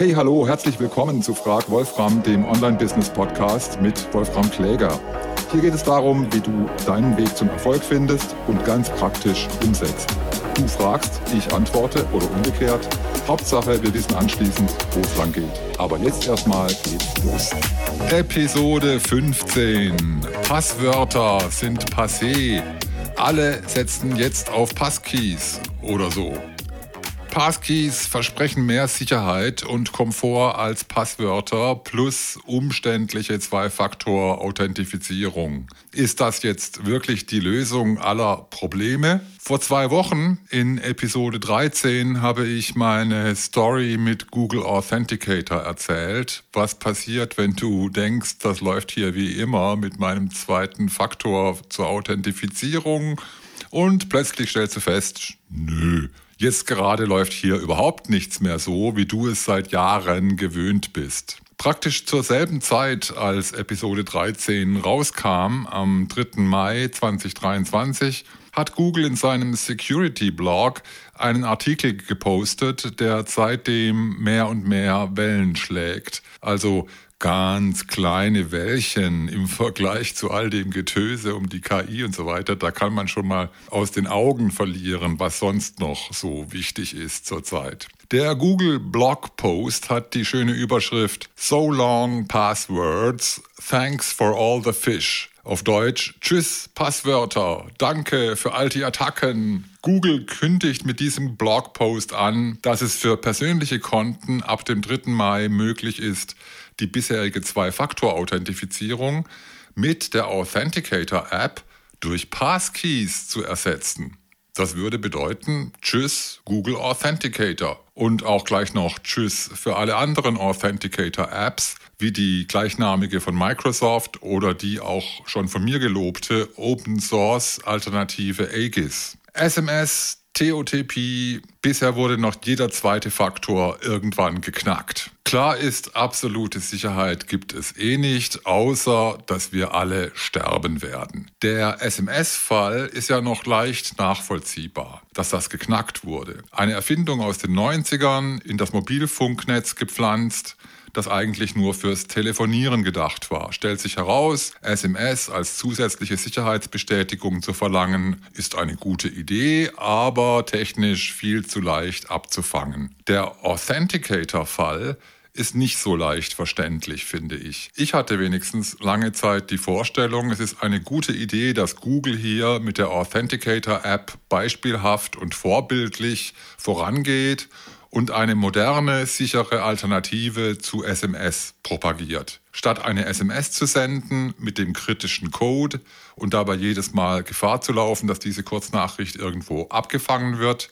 Hey, hallo, herzlich willkommen zu Frag Wolfram, dem Online-Business-Podcast mit Wolfram Kläger. Hier geht es darum, wie du deinen Weg zum Erfolg findest und ganz praktisch umsetzt. Du fragst, ich antworte oder umgekehrt. Hauptsache, wir wissen anschließend, wo es lang geht. Aber jetzt erstmal geht's los. Episode 15. Passwörter sind passé. Alle setzen jetzt auf Passkeys oder so. Passkeys versprechen mehr Sicherheit und Komfort als Passwörter plus umständliche Zwei-Faktor-Authentifizierung. Ist das jetzt wirklich die Lösung aller Probleme? Vor zwei Wochen in Episode 13 habe ich meine Story mit Google Authenticator erzählt. Was passiert, wenn du denkst, das läuft hier wie immer mit meinem zweiten Faktor zur Authentifizierung und plötzlich stellst du fest, nö Jetzt gerade läuft hier überhaupt nichts mehr so, wie du es seit Jahren gewöhnt bist. Praktisch zur selben Zeit, als Episode 13 rauskam, am 3. Mai 2023, hat Google in seinem Security-Blog einen Artikel gepostet, der seitdem mehr und mehr Wellen schlägt. Also ganz kleine Wellchen im Vergleich zu all dem Getöse um die KI und so weiter. Da kann man schon mal aus den Augen verlieren, was sonst noch so wichtig ist zurzeit. Der Google Blog Post hat die schöne Überschrift So long passwords, thanks for all the fish. Auf Deutsch, tschüss Passwörter, danke für all die Attacken. Google kündigt mit diesem Blogpost an, dass es für persönliche Konten ab dem 3. Mai möglich ist, die bisherige Zwei-Faktor-Authentifizierung mit der Authenticator-App durch Passkeys zu ersetzen. Das würde bedeuten, tschüss Google Authenticator und auch gleich noch tschüss für alle anderen Authenticator-Apps, wie die gleichnamige von Microsoft oder die auch schon von mir gelobte Open Source Alternative Aegis. SMS, TOTP, bisher wurde noch jeder zweite Faktor irgendwann geknackt. Klar ist, absolute Sicherheit gibt es eh nicht, außer dass wir alle sterben werden. Der SMS-Fall ist ja noch leicht nachvollziehbar, dass das geknackt wurde. Eine Erfindung aus den 90ern, in das Mobilfunknetz gepflanzt, das eigentlich nur fürs Telefonieren gedacht war. Stellt sich heraus, SMS als zusätzliche Sicherheitsbestätigung zu verlangen, ist eine gute Idee, aber technisch viel zu leicht abzufangen. Der Authenticator-Fall ist nicht so leicht verständlich, finde ich. Ich hatte wenigstens lange Zeit die Vorstellung, es ist eine gute Idee, dass Google hier mit der Authenticator-App beispielhaft und vorbildlich vorangeht und eine moderne, sichere Alternative zu SMS propagiert. Statt eine SMS zu senden mit dem kritischen Code und dabei jedes Mal Gefahr zu laufen, dass diese Kurznachricht irgendwo abgefangen wird,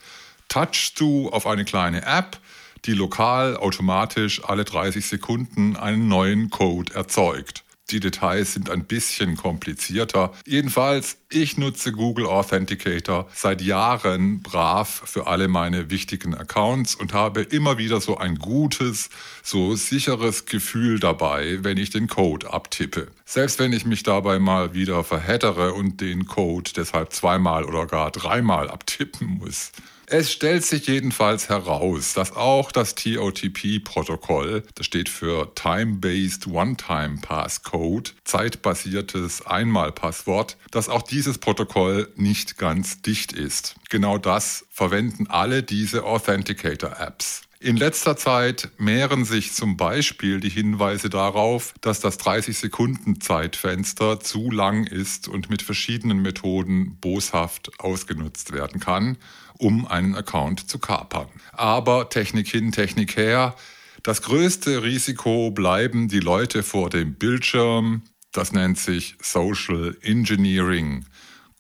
touchst du auf eine kleine App, die lokal automatisch alle 30 Sekunden einen neuen Code erzeugt. Die Details sind ein bisschen komplizierter. Jedenfalls, ich nutze Google Authenticator seit Jahren brav für alle meine wichtigen Accounts und habe immer wieder so ein gutes, so sicheres Gefühl dabei, wenn ich den Code abtippe. Selbst wenn ich mich dabei mal wieder verhättere und den Code deshalb zweimal oder gar dreimal abtippen muss. Es stellt sich jedenfalls heraus, dass auch das TOTP-Protokoll, das steht für Time-Based One-Time Passcode, zeitbasiertes Einmalpasswort, dass auch dieses Protokoll nicht ganz dicht ist. Genau das verwenden alle diese Authenticator-Apps. In letzter Zeit mehren sich zum Beispiel die Hinweise darauf, dass das 30-Sekunden-Zeitfenster zu lang ist und mit verschiedenen Methoden boshaft ausgenutzt werden kann, um einen Account zu kapern. Aber Technik hin, Technik her. Das größte Risiko bleiben die Leute vor dem Bildschirm. Das nennt sich Social Engineering.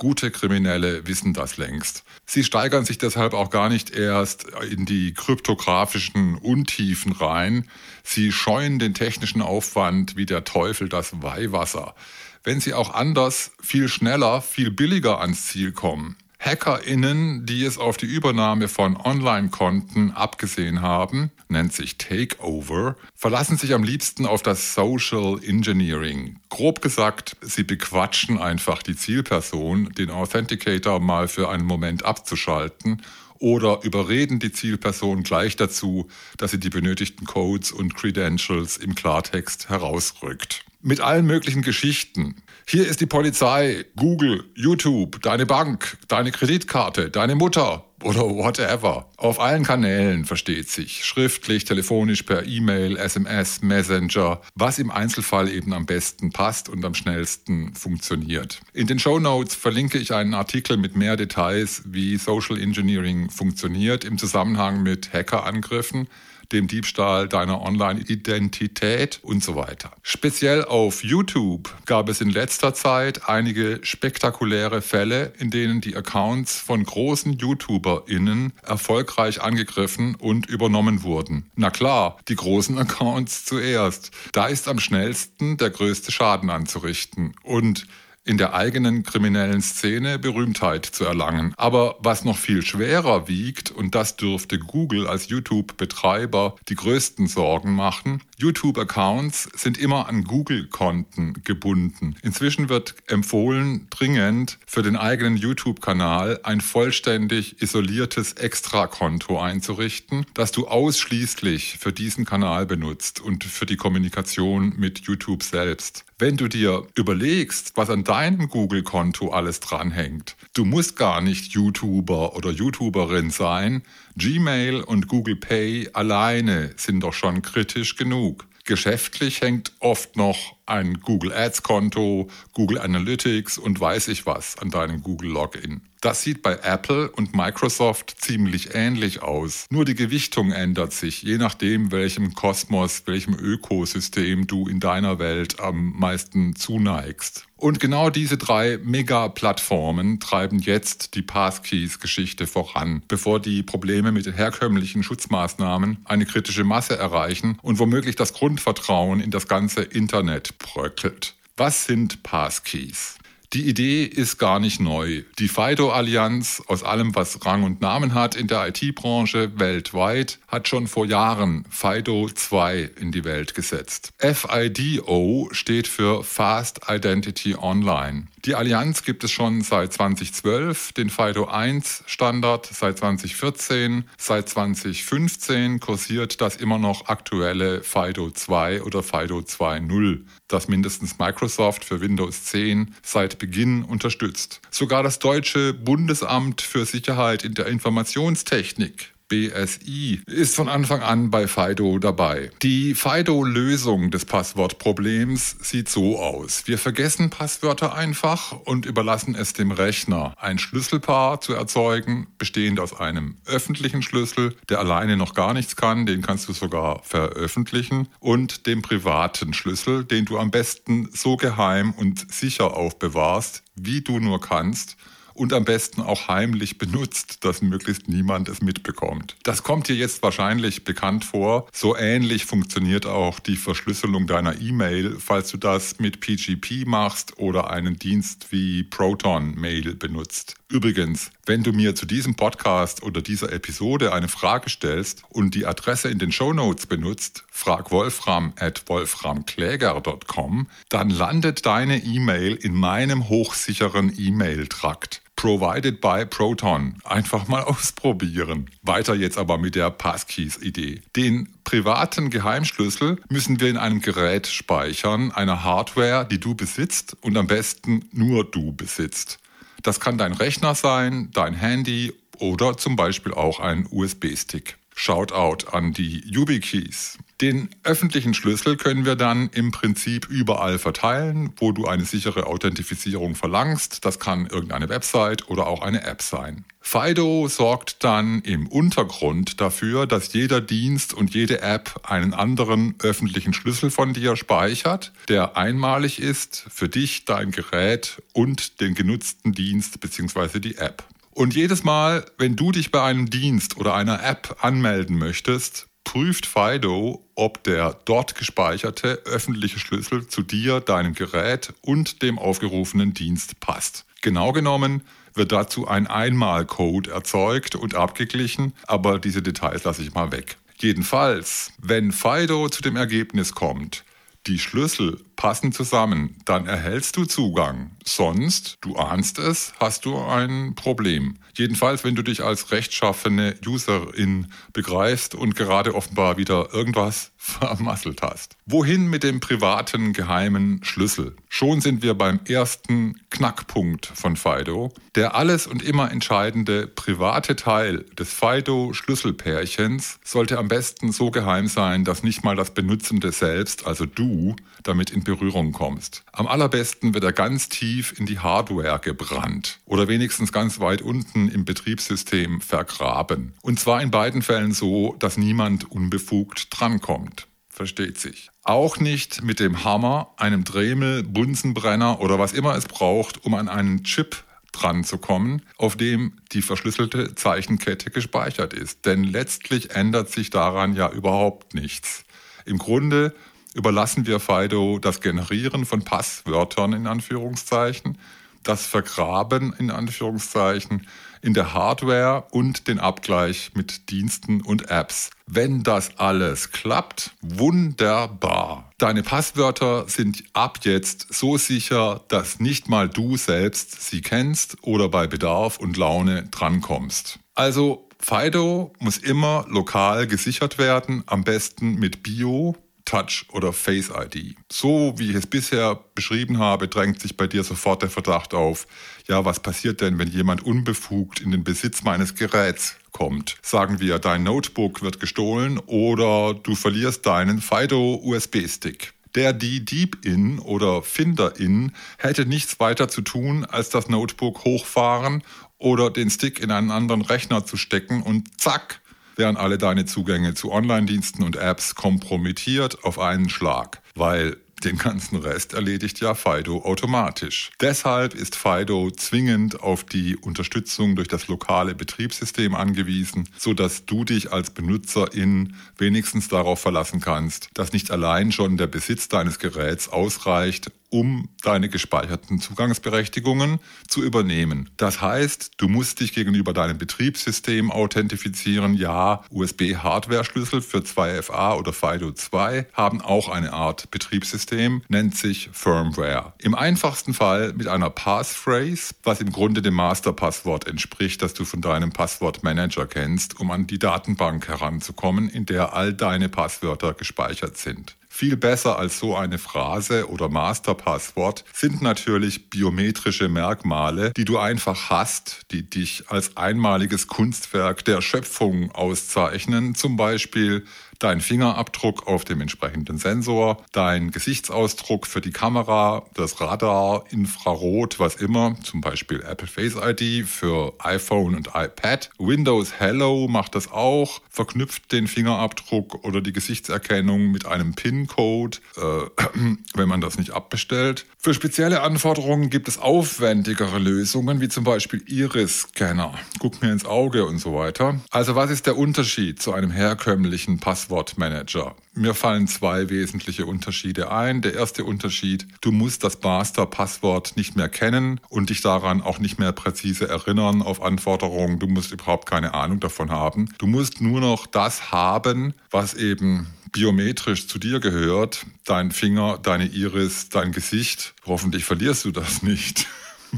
Gute Kriminelle wissen das längst. Sie steigern sich deshalb auch gar nicht erst in die kryptografischen Untiefen rein. Sie scheuen den technischen Aufwand wie der Teufel das Weihwasser. Wenn sie auch anders, viel schneller, viel billiger ans Ziel kommen. HackerInnen, die es auf die Übernahme von Online-Konten abgesehen haben, nennt sich Takeover, verlassen sich am liebsten auf das Social Engineering. Grob gesagt, sie bequatschen einfach die Zielperson, den Authenticator mal für einen Moment abzuschalten oder überreden die Zielperson gleich dazu, dass sie die benötigten Codes und Credentials im Klartext herausrückt. Mit allen möglichen Geschichten. Hier ist die Polizei, Google, YouTube, deine Bank, deine Kreditkarte, deine Mutter, oder whatever. Auf allen Kanälen versteht sich. Schriftlich, telefonisch, per E-Mail, SMS, Messenger, was im Einzelfall eben am besten passt und am schnellsten funktioniert. In den Show Notes verlinke ich einen Artikel mit mehr Details, wie Social Engineering funktioniert im Zusammenhang mit Hackerangriffen dem Diebstahl deiner Online-Identität und so weiter. Speziell auf YouTube gab es in letzter Zeit einige spektakuläre Fälle, in denen die Accounts von großen YouTuberInnen erfolgreich angegriffen und übernommen wurden. Na klar, die großen Accounts zuerst. Da ist am schnellsten der größte Schaden anzurichten. Und in der eigenen kriminellen Szene Berühmtheit zu erlangen. Aber was noch viel schwerer wiegt, und das dürfte Google als YouTube-Betreiber die größten Sorgen machen, YouTube-Accounts sind immer an Google-Konten gebunden. Inzwischen wird empfohlen, dringend für den eigenen YouTube-Kanal ein vollständig isoliertes Extrakonto einzurichten, das du ausschließlich für diesen Kanal benutzt und für die Kommunikation mit YouTube selbst. Wenn du dir überlegst, was an deinem Google-Konto alles dranhängt, du musst gar nicht YouTuber oder YouTuberin sein, Gmail und Google Pay alleine sind doch schon kritisch genug. Geschäftlich hängt oft noch ein Google Ads Konto, Google Analytics und weiß ich was an deinem Google Login. Das sieht bei Apple und Microsoft ziemlich ähnlich aus. Nur die Gewichtung ändert sich, je nachdem, welchem Kosmos, welchem Ökosystem du in deiner Welt am meisten zuneigst. Und genau diese drei Mega-Plattformen treiben jetzt die Passkeys-Geschichte voran, bevor die Probleme mit den herkömmlichen Schutzmaßnahmen eine kritische Masse erreichen und womöglich das Grundvertrauen in das ganze Internet bröckelt. Was sind Passkeys? Die Idee ist gar nicht neu. Die FIDO-Allianz aus allem, was Rang und Namen hat in der IT-Branche weltweit, hat schon vor Jahren FIDO 2 in die Welt gesetzt. FIDO steht für Fast Identity Online. Die Allianz gibt es schon seit 2012, den FIDO 1 Standard seit 2014, seit 2015 kursiert das immer noch aktuelle FIDO 2 oder FIDO 2.0, das mindestens Microsoft für Windows 10 seit Beginn unterstützt. Sogar das deutsche Bundesamt für Sicherheit in der Informationstechnik BSI ist von Anfang an bei FIDO dabei. Die FIDO-Lösung des Passwortproblems sieht so aus. Wir vergessen Passwörter einfach und überlassen es dem Rechner, ein Schlüsselpaar zu erzeugen, bestehend aus einem öffentlichen Schlüssel, der alleine noch gar nichts kann, den kannst du sogar veröffentlichen, und dem privaten Schlüssel, den du am besten so geheim und sicher aufbewahrst, wie du nur kannst und am besten auch heimlich benutzt, dass möglichst niemand es mitbekommt. Das kommt dir jetzt wahrscheinlich bekannt vor. So ähnlich funktioniert auch die Verschlüsselung deiner E-Mail, falls du das mit PGP machst oder einen Dienst wie Proton Mail benutzt. Übrigens, wenn du mir zu diesem Podcast oder dieser Episode eine Frage stellst und die Adresse in den Show Notes benutzt, frag Wolfram at wolframkläger.com, dann landet deine E-Mail in meinem hochsicheren E-Mail-Trakt. Provided by Proton. Einfach mal ausprobieren. Weiter jetzt aber mit der Passkeys-Idee. Den privaten Geheimschlüssel müssen wir in einem Gerät speichern, einer Hardware, die du besitzt und am besten nur du besitzt. Das kann dein Rechner sein, dein Handy oder zum Beispiel auch ein USB-Stick. Shoutout an die YubiKeys. Den öffentlichen Schlüssel können wir dann im Prinzip überall verteilen, wo du eine sichere Authentifizierung verlangst. Das kann irgendeine Website oder auch eine App sein. FIDO sorgt dann im Untergrund dafür, dass jeder Dienst und jede App einen anderen öffentlichen Schlüssel von dir speichert, der einmalig ist für dich, dein Gerät und den genutzten Dienst bzw. die App. Und jedes Mal, wenn du dich bei einem Dienst oder einer App anmelden möchtest, prüft Fido, ob der dort gespeicherte öffentliche Schlüssel zu dir, deinem Gerät und dem aufgerufenen Dienst passt. Genau genommen wird dazu ein Einmalcode erzeugt und abgeglichen, aber diese Details lasse ich mal weg. Jedenfalls, wenn Fido zu dem Ergebnis kommt, die Schlüssel passen zusammen, dann erhältst du Zugang. Sonst, du ahnst es, hast du ein Problem. Jedenfalls, wenn du dich als rechtschaffene Userin begreifst und gerade offenbar wieder irgendwas vermasselt hast. Wohin mit dem privaten geheimen Schlüssel? Schon sind wir beim ersten Knackpunkt von Fido. Der alles und immer entscheidende private Teil des Fido-Schlüsselpärchens sollte am besten so geheim sein, dass nicht mal das Benutzende selbst, also du, damit in Berührung kommst. Am allerbesten wird er ganz tief in die Hardware gebrannt oder wenigstens ganz weit unten im Betriebssystem vergraben. Und zwar in beiden Fällen so, dass niemand unbefugt drankommt. Versteht sich. Auch nicht mit dem Hammer, einem Dremel, Bunsenbrenner oder was immer es braucht, um an einen Chip dran zu kommen, auf dem die verschlüsselte Zeichenkette gespeichert ist. Denn letztlich ändert sich daran ja überhaupt nichts. Im Grunde überlassen wir Fido das Generieren von Passwörtern in Anführungszeichen, das Vergraben in Anführungszeichen in der Hardware und den Abgleich mit Diensten und Apps. Wenn das alles klappt, wunderbar. Deine Passwörter sind ab jetzt so sicher, dass nicht mal du selbst sie kennst oder bei Bedarf und Laune drankommst. Also Fido muss immer lokal gesichert werden, am besten mit Bio, Touch oder Face ID. So wie ich es bisher beschrieben habe, drängt sich bei dir sofort der Verdacht auf, ja, was passiert denn, wenn jemand unbefugt in den Besitz meines Geräts kommt? Sagen wir, dein Notebook wird gestohlen oder du verlierst deinen Fido USB-Stick. Der die Dieb-In oder Finder-In hätte nichts weiter zu tun, als das Notebook hochfahren oder den Stick in einen anderen Rechner zu stecken und zack, wären alle deine Zugänge zu Online-Diensten und Apps kompromittiert auf einen Schlag, weil den ganzen Rest erledigt ja Fido automatisch. Deshalb ist Fido zwingend auf die Unterstützung durch das lokale Betriebssystem angewiesen, sodass du dich als Benutzerin wenigstens darauf verlassen kannst, dass nicht allein schon der Besitz deines Geräts ausreicht, um deine gespeicherten Zugangsberechtigungen zu übernehmen. Das heißt, du musst dich gegenüber deinem Betriebssystem authentifizieren. Ja, USB-Hardware-Schlüssel für 2FA oder FIDO 2 haben auch eine Art Betriebssystem, nennt sich Firmware. Im einfachsten Fall mit einer Passphrase, was im Grunde dem Masterpasswort entspricht, das du von deinem Passwortmanager kennst, um an die Datenbank heranzukommen, in der all deine Passwörter gespeichert sind. Viel besser als so eine Phrase oder Masterpasswort sind natürlich biometrische Merkmale, die du einfach hast, die dich als einmaliges Kunstwerk der Schöpfung auszeichnen. Zum Beispiel dein Fingerabdruck auf dem entsprechenden Sensor, dein Gesichtsausdruck für die Kamera, das Radar, Infrarot, was immer, zum Beispiel Apple Face ID für iPhone und iPad. Windows Hello macht das auch, verknüpft den Fingerabdruck oder die Gesichtserkennung mit einem PIN-Code, äh, wenn man das nicht abbestellt. Für spezielle Anforderungen gibt es aufwendigere Lösungen, wie zum Beispiel Iris-Scanner. Guck mir ins Auge und so weiter. Also was ist der Unterschied zu einem herkömmlichen Passwort? Passwortmanager. Mir fallen zwei wesentliche Unterschiede ein. Der erste Unterschied, du musst das Master-Passwort nicht mehr kennen und dich daran auch nicht mehr präzise erinnern auf Anforderungen. Du musst überhaupt keine Ahnung davon haben. Du musst nur noch das haben, was eben biometrisch zu dir gehört. Dein Finger, deine Iris, dein Gesicht. Hoffentlich verlierst du das nicht.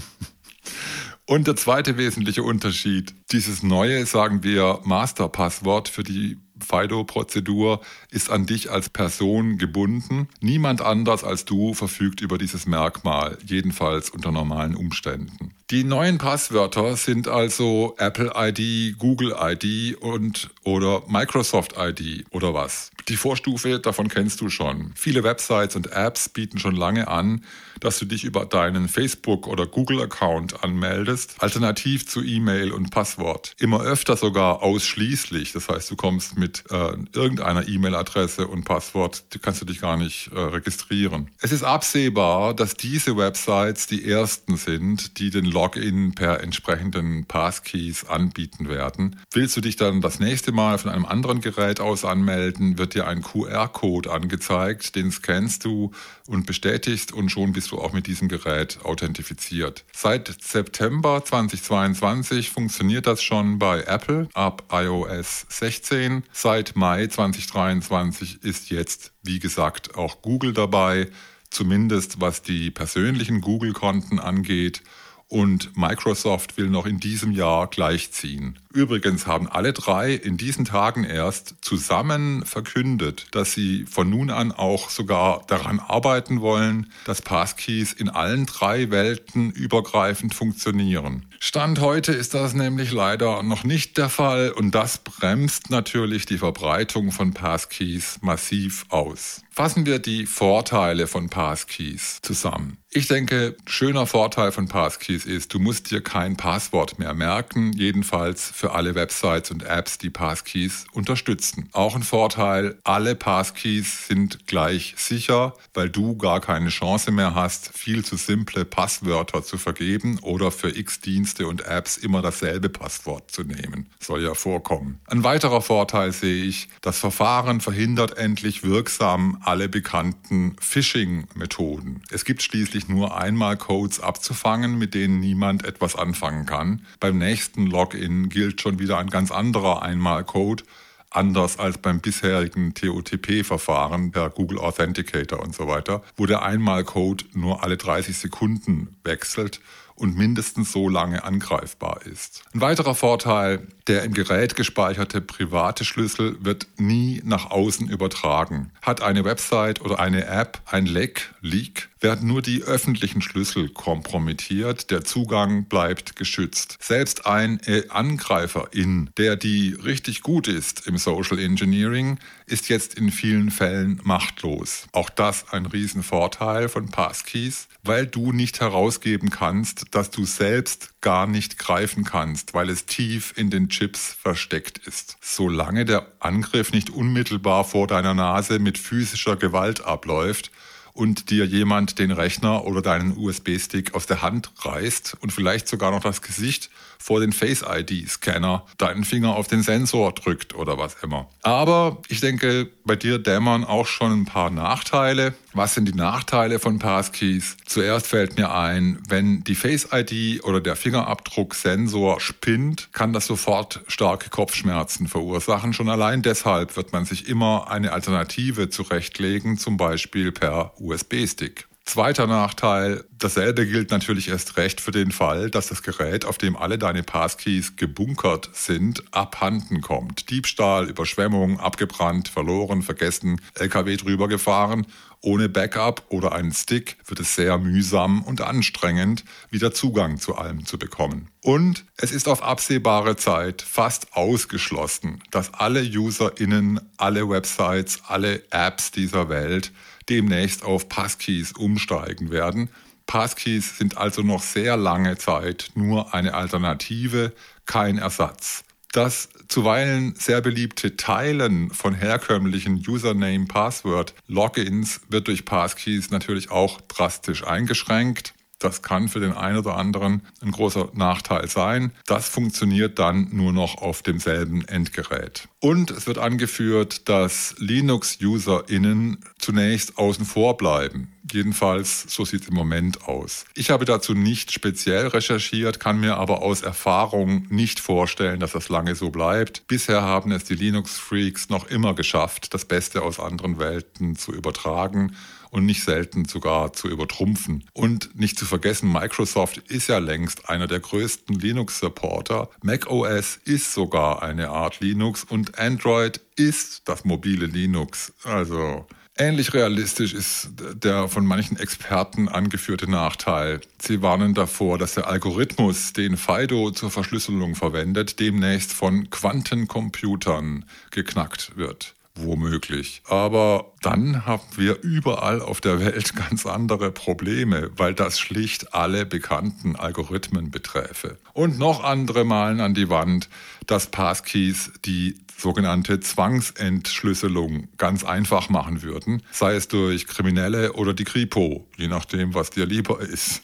Und der zweite wesentliche Unterschied, dieses neue, sagen wir, Masterpasswort für die FIDO-Prozedur ist an dich als Person gebunden. Niemand anders als du verfügt über dieses Merkmal, jedenfalls unter normalen Umständen. Die neuen Passwörter sind also Apple ID, Google ID und oder Microsoft ID oder was. Die Vorstufe davon kennst du schon. Viele Websites und Apps bieten schon lange an, dass du dich über deinen Facebook- oder Google-Account anmeldest, alternativ zu E-Mail und Passwort. Immer öfter sogar ausschließlich. Das heißt, du kommst mit äh, irgendeiner E-Mail-Adresse und Passwort, kannst du dich gar nicht äh, registrieren. Es ist absehbar, dass diese Websites die ersten sind, die den Login per entsprechenden Passkeys anbieten werden. Willst du dich dann das nächste Mal von einem anderen Gerät aus anmelden, wird dir ein QR-Code angezeigt, den scannst du und bestätigst und schon bist du auch mit diesem Gerät authentifiziert. Seit September 2022 funktioniert das schon bei Apple ab iOS 16. Seit Mai 2023 ist jetzt, wie gesagt, auch Google dabei. zumindest was die persönlichen Google-Konten angeht und Microsoft will noch in diesem Jahr gleichziehen. Übrigens haben alle drei in diesen Tagen erst zusammen verkündet, dass sie von nun an auch sogar daran arbeiten wollen, dass Passkeys in allen drei Welten übergreifend funktionieren. Stand heute ist das nämlich leider noch nicht der Fall und das bremst natürlich die Verbreitung von Passkeys massiv aus. Fassen wir die Vorteile von Passkeys zusammen. Ich denke, schöner Vorteil von Passkeys ist, du musst dir kein Passwort mehr merken, jedenfalls für alle Websites und Apps, die Passkeys unterstützen. Auch ein Vorteil, alle Passkeys sind gleich sicher, weil du gar keine Chance mehr hast, viel zu simple Passwörter zu vergeben oder für x Dienste und Apps immer dasselbe Passwort zu nehmen. Soll ja vorkommen. Ein weiterer Vorteil sehe ich, das Verfahren verhindert endlich wirksam alle bekannten Phishing-Methoden. Es gibt schließlich nur einmal Codes abzufangen, mit denen niemand etwas anfangen kann. Beim nächsten Login gilt schon wieder ein ganz anderer Einmal-Code, anders als beim bisherigen TOTP-Verfahren per Google Authenticator und so weiter, wo der Einmal-Code nur alle 30 Sekunden wechselt und mindestens so lange angreifbar ist. Ein weiterer Vorteil, der im Gerät gespeicherte private Schlüssel wird nie nach außen übertragen. Hat eine Website oder eine App ein Leck, Leak, werden nur die öffentlichen Schlüssel kompromittiert, der Zugang bleibt geschützt. Selbst ein Angreifer in, der die richtig gut ist im Social Engineering, ist jetzt in vielen Fällen machtlos. Auch das ein Riesenvorteil von Passkeys, weil du nicht herausgeben kannst, dass du selbst gar nicht greifen kannst, weil es tief in den Chips versteckt ist. Solange der Angriff nicht unmittelbar vor deiner Nase mit physischer Gewalt abläuft, und dir jemand den Rechner oder deinen USB-Stick aus der Hand reißt und vielleicht sogar noch das Gesicht vor den Face-ID-Scanner deinen Finger auf den Sensor drückt oder was immer. Aber ich denke, bei dir dämmern auch schon ein paar Nachteile. Was sind die Nachteile von Passkeys? Zuerst fällt mir ein, wenn die Face-ID oder der Fingerabdruck-Sensor spinnt, kann das sofort starke Kopfschmerzen verursachen. Schon allein deshalb wird man sich immer eine Alternative zurechtlegen, zum Beispiel per USB-Stick. Zweiter Nachteil, dasselbe gilt natürlich erst recht für den Fall, dass das Gerät, auf dem alle deine Passkeys gebunkert sind, abhanden kommt. Diebstahl, Überschwemmung, abgebrannt, verloren, vergessen, LKW drüber gefahren. Ohne Backup oder einen Stick wird es sehr mühsam und anstrengend, wieder Zugang zu allem zu bekommen. Und es ist auf absehbare Zeit fast ausgeschlossen, dass alle UserInnen, alle Websites, alle Apps dieser Welt demnächst auf Passkeys umsteigen werden. Passkeys sind also noch sehr lange Zeit nur eine Alternative, kein Ersatz. Das zuweilen sehr beliebte Teilen von herkömmlichen Username-Password-Logins wird durch Passkeys natürlich auch drastisch eingeschränkt. Das kann für den einen oder anderen ein großer Nachteil sein. Das funktioniert dann nur noch auf demselben Endgerät. Und es wird angeführt, dass Linux-UserInnen zunächst außen vor bleiben. Jedenfalls, so sieht es im Moment aus. Ich habe dazu nicht speziell recherchiert, kann mir aber aus Erfahrung nicht vorstellen, dass das lange so bleibt. Bisher haben es die Linux-Freaks noch immer geschafft, das Beste aus anderen Welten zu übertragen und nicht selten sogar zu übertrumpfen. Und nicht zu vergessen, Microsoft ist ja längst einer der größten Linux-Supporter. macOS ist sogar eine Art Linux und Android ist das mobile Linux. Also Ähnlich realistisch ist der von manchen Experten angeführte Nachteil. Sie warnen davor, dass der Algorithmus, den FIDO zur Verschlüsselung verwendet, demnächst von Quantencomputern geknackt wird womöglich. Aber dann haben wir überall auf der Welt ganz andere Probleme, weil das schlicht alle bekannten Algorithmen beträfe. Und noch andere malen an die Wand, dass Passkeys die sogenannte Zwangsentschlüsselung ganz einfach machen würden, sei es durch Kriminelle oder die Kripo, je nachdem, was dir lieber ist.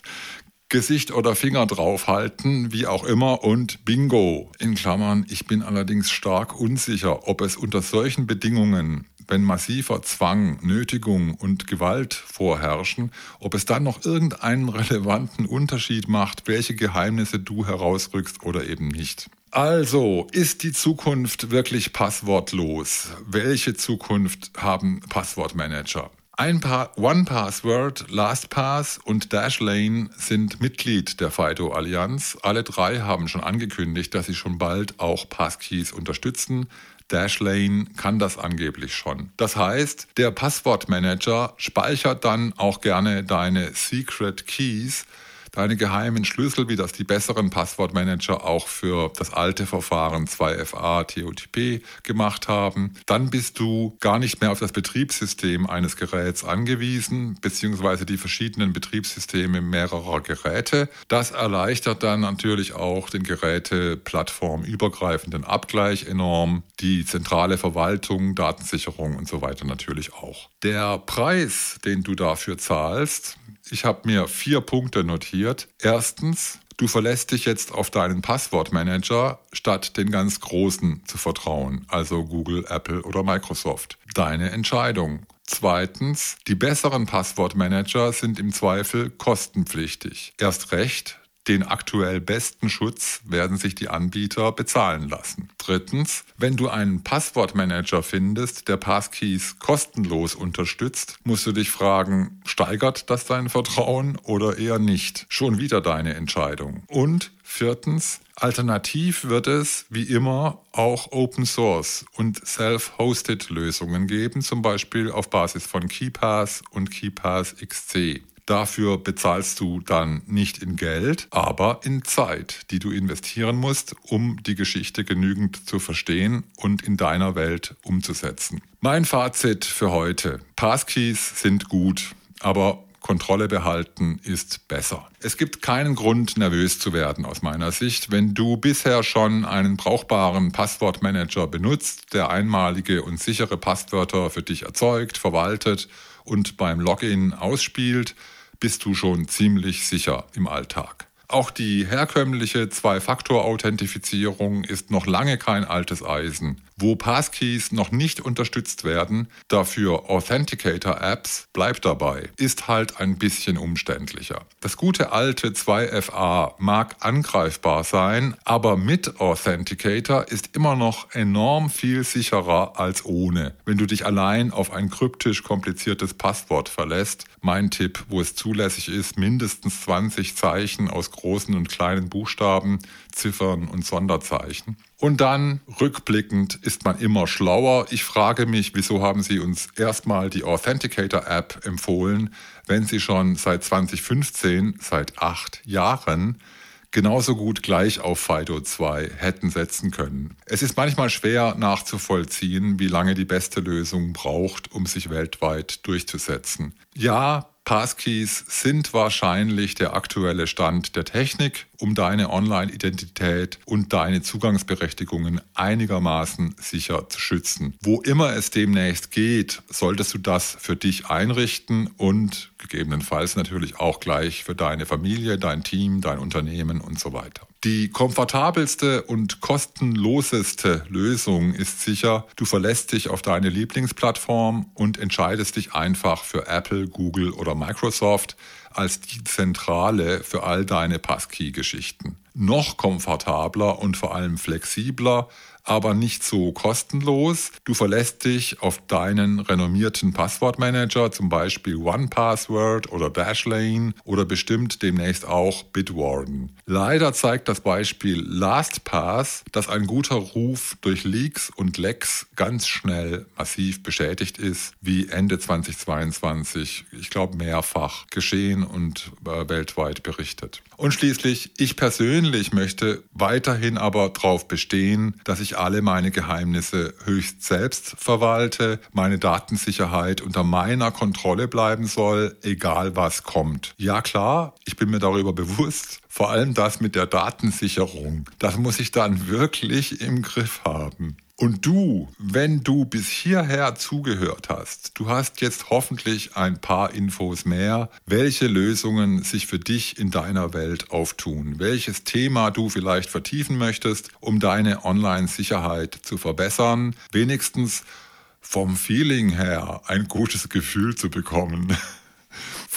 Gesicht oder Finger draufhalten, wie auch immer, und Bingo. In Klammern, ich bin allerdings stark unsicher, ob es unter solchen Bedingungen, wenn massiver Zwang, Nötigung und Gewalt vorherrschen, ob es dann noch irgendeinen relevanten Unterschied macht, welche Geheimnisse du herausrückst oder eben nicht. Also, ist die Zukunft wirklich passwortlos? Welche Zukunft haben Passwortmanager? Ein paar OnePassword, LastPass und Dashlane sind Mitglied der FIDO Allianz. Alle drei haben schon angekündigt, dass sie schon bald auch Passkeys unterstützen. Dashlane kann das angeblich schon. Das heißt, der Passwortmanager speichert dann auch gerne deine Secret Keys deine geheimen Schlüssel, wie das die besseren Passwortmanager auch für das alte Verfahren 2FA TOTP gemacht haben. Dann bist du gar nicht mehr auf das Betriebssystem eines Geräts angewiesen, beziehungsweise die verschiedenen Betriebssysteme mehrerer Geräte. Das erleichtert dann natürlich auch den Geräte-plattformübergreifenden Abgleich enorm, die zentrale Verwaltung, Datensicherung und so weiter natürlich auch. Der Preis, den du dafür zahlst, ich habe mir vier Punkte notiert. Erstens, du verlässt dich jetzt auf deinen Passwortmanager, statt den ganz Großen zu vertrauen, also Google, Apple oder Microsoft. Deine Entscheidung. Zweitens, die besseren Passwortmanager sind im Zweifel kostenpflichtig. Erst recht, den aktuell besten Schutz werden sich die Anbieter bezahlen lassen. Drittens, wenn du einen Passwortmanager findest, der Passkeys kostenlos unterstützt, musst du dich fragen, steigert das dein Vertrauen oder eher nicht? Schon wieder deine Entscheidung. Und viertens, Alternativ wird es, wie immer, auch Open Source und Self-Hosted Lösungen geben, zum Beispiel auf Basis von KeyPass und KeyPass XC. Dafür bezahlst du dann nicht in Geld, aber in Zeit, die du investieren musst, um die Geschichte genügend zu verstehen und in deiner Welt umzusetzen. Mein Fazit für heute. Passkeys sind gut, aber Kontrolle behalten ist besser. Es gibt keinen Grund, nervös zu werden aus meiner Sicht. Wenn du bisher schon einen brauchbaren Passwortmanager benutzt, der einmalige und sichere Passwörter für dich erzeugt, verwaltet und beim Login ausspielt, bist du schon ziemlich sicher im Alltag. Auch die herkömmliche Zwei-Faktor-Authentifizierung ist noch lange kein altes Eisen. Wo Passkeys noch nicht unterstützt werden, dafür Authenticator-Apps, bleibt dabei, ist halt ein bisschen umständlicher. Das gute alte 2FA mag angreifbar sein, aber mit Authenticator ist immer noch enorm viel sicherer als ohne. Wenn du dich allein auf ein kryptisch kompliziertes Passwort verlässt, mein Tipp, wo es zulässig ist, mindestens 20 Zeichen aus großen und kleinen Buchstaben, Ziffern und Sonderzeichen. Und dann rückblickend ist man immer schlauer. Ich frage mich, wieso haben Sie uns erstmal die Authenticator App empfohlen, wenn Sie schon seit 2015, seit acht Jahren, genauso gut gleich auf FIDO 2 hätten setzen können. Es ist manchmal schwer nachzuvollziehen, wie lange die beste Lösung braucht, um sich weltweit durchzusetzen. Ja, Passkeys sind wahrscheinlich der aktuelle Stand der Technik, um deine Online-Identität und deine Zugangsberechtigungen einigermaßen sicher zu schützen. Wo immer es demnächst geht, solltest du das für dich einrichten und gegebenenfalls natürlich auch gleich für deine Familie, dein Team, dein Unternehmen und so weiter. Die komfortabelste und kostenloseste Lösung ist sicher, du verlässt dich auf deine Lieblingsplattform und entscheidest dich einfach für Apple, Google oder Microsoft als die Zentrale für all deine Passkey-Geschichten. Noch komfortabler und vor allem flexibler aber nicht so kostenlos. Du verlässt dich auf deinen renommierten Passwortmanager, zum Beispiel OnePassword oder Dashlane oder bestimmt demnächst auch Bitwarden. Leider zeigt das Beispiel LastPass, dass ein guter Ruf durch Leaks und Lecks ganz schnell massiv beschädigt ist, wie Ende 2022, ich glaube, mehrfach geschehen und äh, weltweit berichtet. Und schließlich, ich persönlich möchte weiterhin aber darauf bestehen, dass alle meine Geheimnisse höchst selbst verwalte, meine Datensicherheit unter meiner Kontrolle bleiben soll, egal was kommt. Ja klar, ich bin mir darüber bewusst, vor allem das mit der Datensicherung, das muss ich dann wirklich im Griff haben. Und du, wenn du bis hierher zugehört hast, du hast jetzt hoffentlich ein paar Infos mehr, welche Lösungen sich für dich in deiner Welt auftun, welches Thema du vielleicht vertiefen möchtest, um deine Online-Sicherheit zu verbessern, wenigstens vom Feeling her ein gutes Gefühl zu bekommen.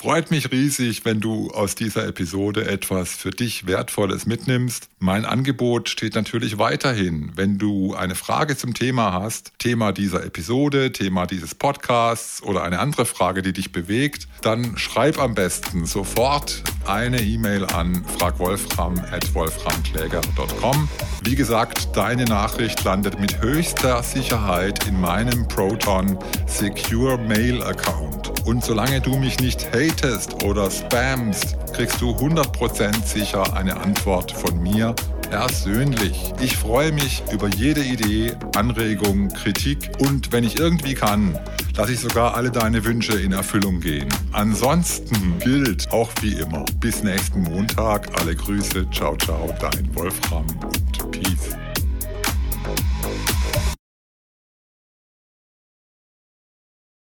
Freut mich riesig, wenn du aus dieser Episode etwas für dich Wertvolles mitnimmst. Mein Angebot steht natürlich weiterhin. Wenn du eine Frage zum Thema hast, Thema dieser Episode, Thema dieses Podcasts oder eine andere Frage, die dich bewegt, dann schreib am besten sofort eine E-Mail an fragwolfram.wolframkläger.com. Wie gesagt, deine Nachricht landet mit höchster Sicherheit in meinem Proton Secure Mail Account. Und solange du mich nicht hatest oder spammst, kriegst du 100% sicher eine Antwort von mir persönlich. Ich freue mich über jede Idee, Anregung, Kritik und wenn ich irgendwie kann, lasse ich sogar alle deine Wünsche in Erfüllung gehen. Ansonsten gilt auch wie immer, bis nächsten Montag, alle Grüße, ciao, ciao, dein Wolfram und Peace.